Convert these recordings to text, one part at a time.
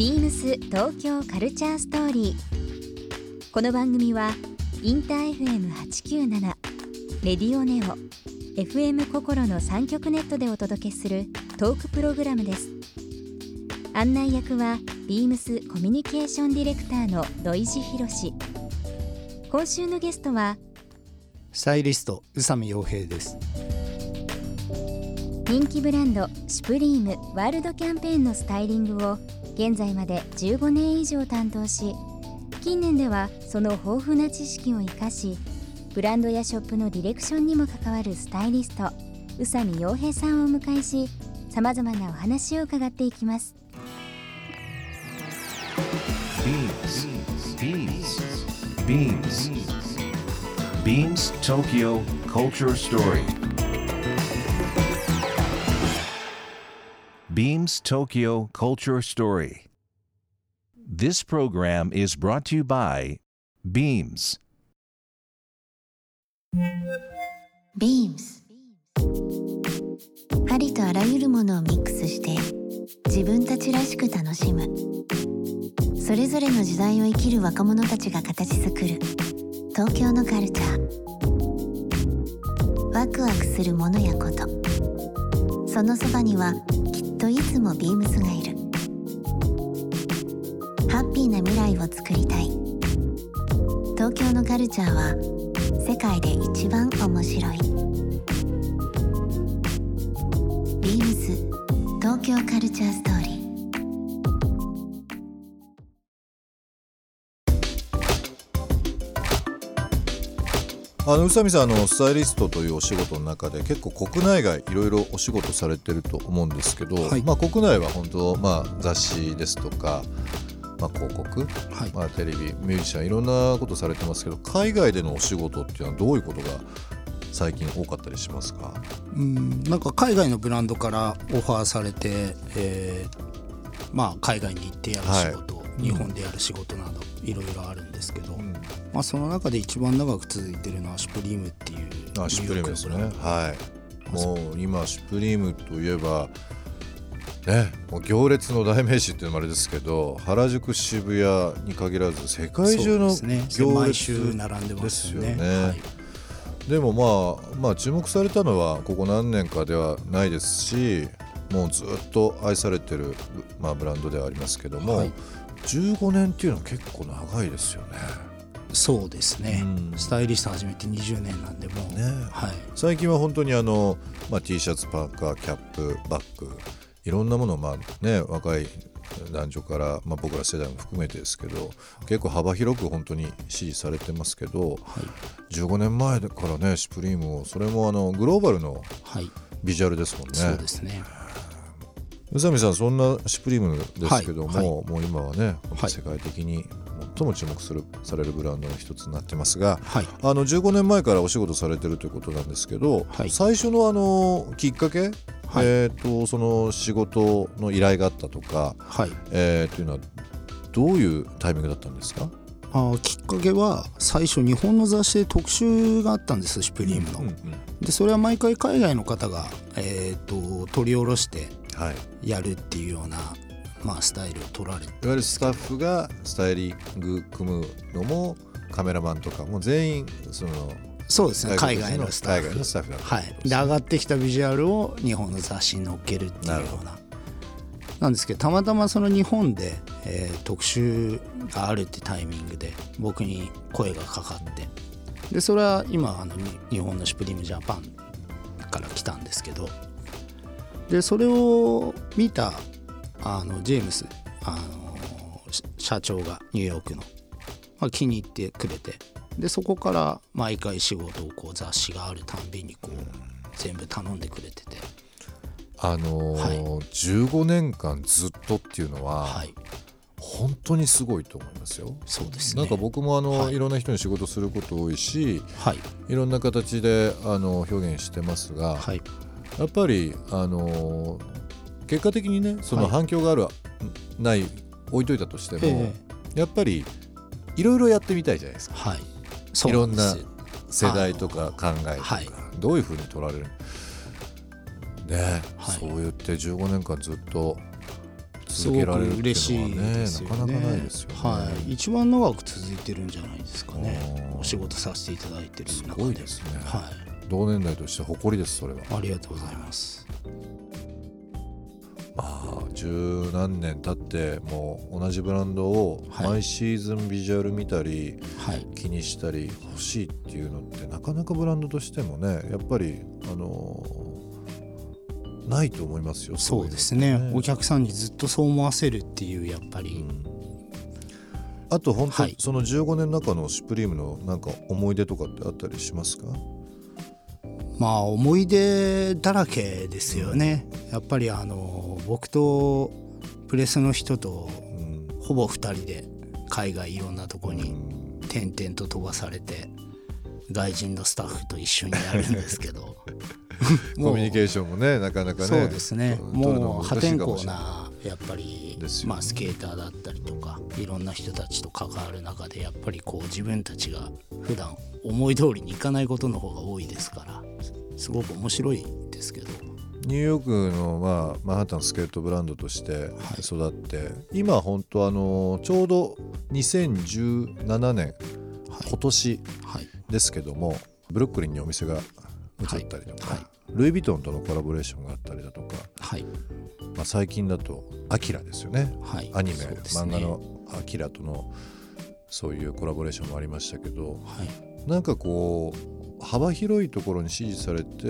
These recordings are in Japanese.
ビームス東京カルチャーストーリー。この番組はインター FM897 レディオネオ FM 心の三極ネットでお届けするトークプログラムです。案内役はビームスコミュニケーションディレクターの土井博志。今週のゲストはスタイリスト宇佐美洋平です人気ブランドシュプリームワールドキャンペーンのスタイリングを現在まで15年以上担当し近年ではその豊富な知識を生かしブランドやショップのディレクションにも関わるスタイリスト宇佐美洋平さんをお迎えしさまざまなお話を伺っていきます Beams. Beams Tokyo Culture Story. Beams Tokyo Culture Story. This program is brought to you by Beams. Beams ありとあらゆるものをミックスして自分たちらしく楽しむそれぞれの時代を生きる若者たちが形作る東京のカルチャーワクワクするものやことそのそばにはといつもビームスがいる。ハッピーな未来をつくりたい。東京のカルチャーは世界で一番面白い。ビームス東京カルチャーストーリー。あの宇佐美さんあのスタイリストというお仕事の中で結構国内外いろいろお仕事されてると思うんですけど、はい。まあ、国内は本当、まあ、雑誌ですとか、まあ、広告、はい。まあ、テレビミュージシャンいろんなことされてますけど海外でのお仕事っていうのはどういうことが最近多かったりしますか？うんなんか海外のブランドからオファーされて、えーまあ海外に行ってやる仕事、日本でやる仕事などいろいろあるんですけど、まあ、その中で一番長く続いてるのはシュプリームっていうあシュプリームですね。はい。もう今シュプリームといえばねもう行列の代名詞っていうのもあれですけど原宿渋谷に限らず世界中の行毎列週並んでますよね。でねはいでもまあまあ注目されたのはここ何年かではないですしもうずっと愛されてる、まあ、ブランドではありますけども、はい。15年っていうのは結構長いですよね。そうですね、うん。スタイリスト始めて20年なんでもう、ね。はい、最近は本当にあの、まあ、T シャツパーカーキャップバッグいろんなものをまあね若い男女から、まあ、僕ら世代も含めてですけど結構幅広く本当に支持されてますけど、15年前からねシュプリームをそれもあのグローバルのはい、ビジュアルですもんね。そうですね。宇佐美さんそんなシュプリームですけども、はい。はい。もう今はね世界的に最も注目するされるブランドの一つになってますが、はい。あの15年前からお仕事されてるということなんですけど、はい。最初のあのきっかけ、はい。えー、とその仕事の依頼があったとか、はい。えーというのはどういうタイミングだったんですか、あーきっかけは最初日本の雑誌で特集があったんですシュプリームの、うんうんでそれは毎回海外の方が、えー、と取り下ろしてやるっていうような、まあ、スタイルを取られて。ゆるスタッフがスタイリング組むのもカメラマンとかも全員そのそうですね。海外のスタッフ。海外のスタッフはい、で上がってきたビジュアルを日本の雑誌に載っけるっていうような。なんですけどたまたまその日本で、えー特集があるってタイミングで僕に声がかかって。でそれは今あのに日本のシュプリームジャパンから来たんですけど。でそれを見たあのジェームスあのし社長がニューヨークの、まあ、気に入ってくれてでそこから毎回仕事をこう雑誌があるたんびにこう全部頼んでくれてて。あのーはい。15年間ずっとっていうのは、はい。本当にすごいと思いますよ。そうですね。なんか僕もあの、はい。い、ろんな人に仕事すること多いしはい。いろんな形であの表現してますが、はい。やっぱりあのー結果的にねそのはい。反響がある、ない置いといたとしても、えやっぱりいろいろやってみたいじゃないですか。はい。そうなんです世代とか考えとか、はい。どういうふうに取られるね、はい。そう言って15年間ずっと続けられるっていう嬉しいのはねね。なかなかないですよね。はい、一番長く続いてるんじゃないですかね。お仕事させていただいてるすごいですね。はい。同年代として誇りですそれは。ありがとうございますまあ十何年経ってもう同じブランドをはい毎シーズンビジュアル見たりはい。気にしたり欲しいっていうのってなかなかブランドとしてもねやっぱりあのないと思いますよそうですいねのってお客さんにずっとそう思わせるっていうやっぱり、うん。あと本当、はい。その15年の中のシュプリームのなんか思い出とかってあったりしますか？まあ思い出だらけですよね。やっぱりあの僕とプレスの人とうん。ほぼ2人で海外いろんなとこうにん。点々と飛ばされて外人のスタッフと一緒にやるんですけど。コミュニケーションもねなかなかね。そうですね。もう破天荒なやっぱり、ね。まあ、スケーターだったりとかいろんな人たちと関わる中でやっぱりこう自分たちが普段思い通りにいかないことの方が多いですからすごく面白いですけど。ニューヨークの、まあ、マンハッタンスケートブランドとして育って、今本当あのちょうど2017年、今年はい。ですけどもブルックリンにお店が移ったりとか、はい。はい。ルイ・ヴィトンとのコラボレーションがあったりだとか、はい。まあ、最近だと「アキラですよね。はい。アニメ、ね。漫画の「アキラとのそういうコラボレーションもありましたけどはい。なんかこう幅広いところに支持されて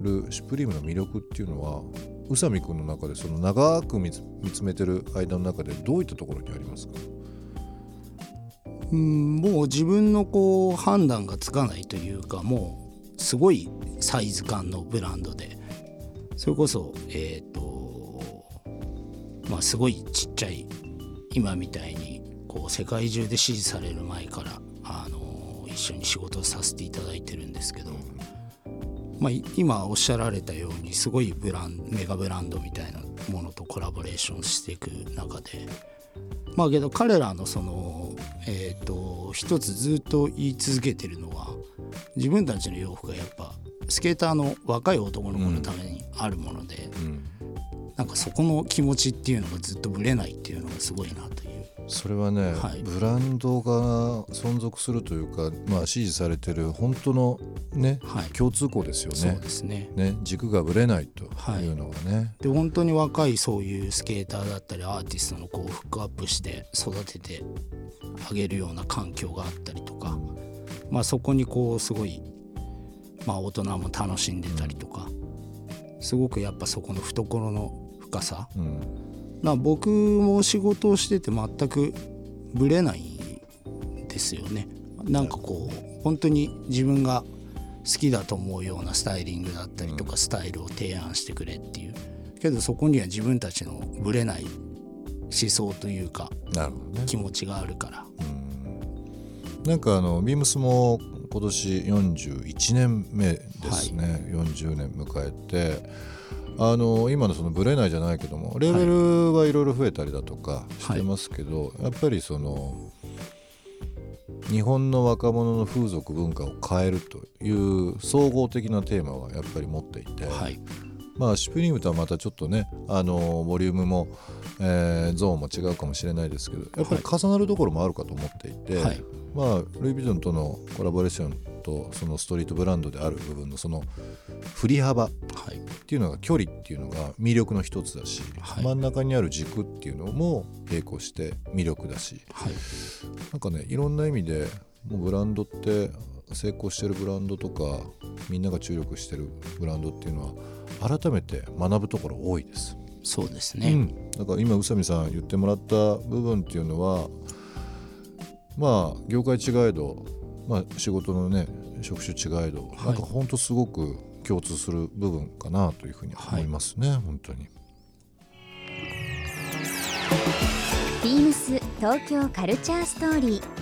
るシュプリームの魅力っていうのは宇佐美君の中でその長く見つめてる間の中でどういったところにありますか？うんもう自分のこう判断がつかないというかもうすごいサイズ感のブランドで。それこそえっ、とまあすごいちっちゃい今みたいにこう世界中で支持される前から緒に仕事をさせていただいてるんですけど、まあ、い今おっしゃられたようにすごいブランメガブランドみたいなものとコラボレーションしていく中でまあけど彼らのそのえっ、と一つずっと言い続けてるのは自分たちの洋服がやっぱスケーターの若い男の子のためにあるもので、うん。なんかそこの気持ちっていうのがずっとぶれないっていうのがすごいなというそれはね、はい。ブランドが存続するというか、まあ、支持されてる本当のね、はい。共通項ですよね。そうですね。ね軸がぶれないというのがね、で本当に若いそういうスケーターだったりアーティストのこうフックアップして育ててあげるような環境があったりとか、まあ、そこにこうすごい、まあ、大人も楽しんでたりとかすごくやっぱそこの懐の深さうんな僕も仕事をしてて全くぶれないんですよね。なんかこう本当に自分が好きだと思うようなスタイリングだったりとかスタイルを提案してくれっていう。けどそこには自分たちのぶれない思想というか気持ちがあるから。なんかあのビームスも今年41年目ですね、40年迎えてあの今のそのブレないじゃないけどもレベルはいろいろ増えたりだとかしてますけど、やっぱりその日本の若者の風俗文化を変えるという総合的なテーマはやっぱり持っていて、はいまあシュプリームとはまたちょっとねあのボリュームも、えーゾーンも違うかもしれないですけどやっぱり重なるところもあるかと思っていて、はい。まあルイ・ヴィトンとのコラボレーションとそのストリートブランドである部分のその振り幅っはい。ていうのが距離っていうのが魅力の一つだし、はい。真ん中にある軸っていうのも並行して魅力だしはい。なんかねいろんな意味でもうブランドって成功してるブランドとかみんなが注力してるブランドっていうのは改めて学ぶところ多いです。そうですね、うん、だから今宇佐美さん言ってもらった部分っていうのはまあ業界違えど、まあ、仕事のね職種違えど、はい。なんか本当すごく共通する部分かなというふうに思いますね、本当に。ビームス東京カルチャーストーリー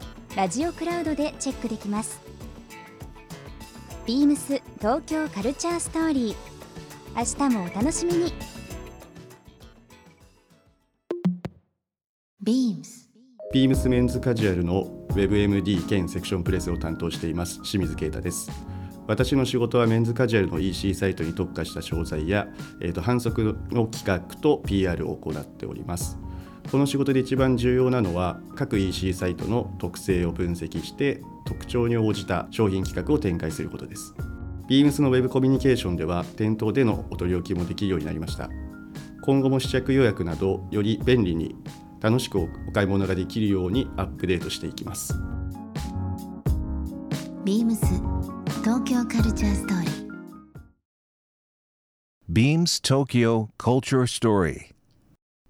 ラジオクラウドでチェックできます。ビームス東京カルチャーストーリー。明日もお楽しみに。ビームス。ビームスメンズカジュアルの WebMD 兼セクションプレスを担当しています。清水啓太です。私の仕事はメンズカジュアルの EC サイトに特化した商材や、えー、と反則の企画と PR を行っております。この仕事で一番重要なのは各 EC サイトの特性を分析して特徴に応じた商品企画を展開することです。Beams の Web コミュニケーションでは店頭でのお取り置きもできるようになりました。今後も試着予約などより便利に楽しくお買い物ができるようにアップデートしていきます。ビームス東京カルチャーストーリー。Beams Tokyo Culture Story.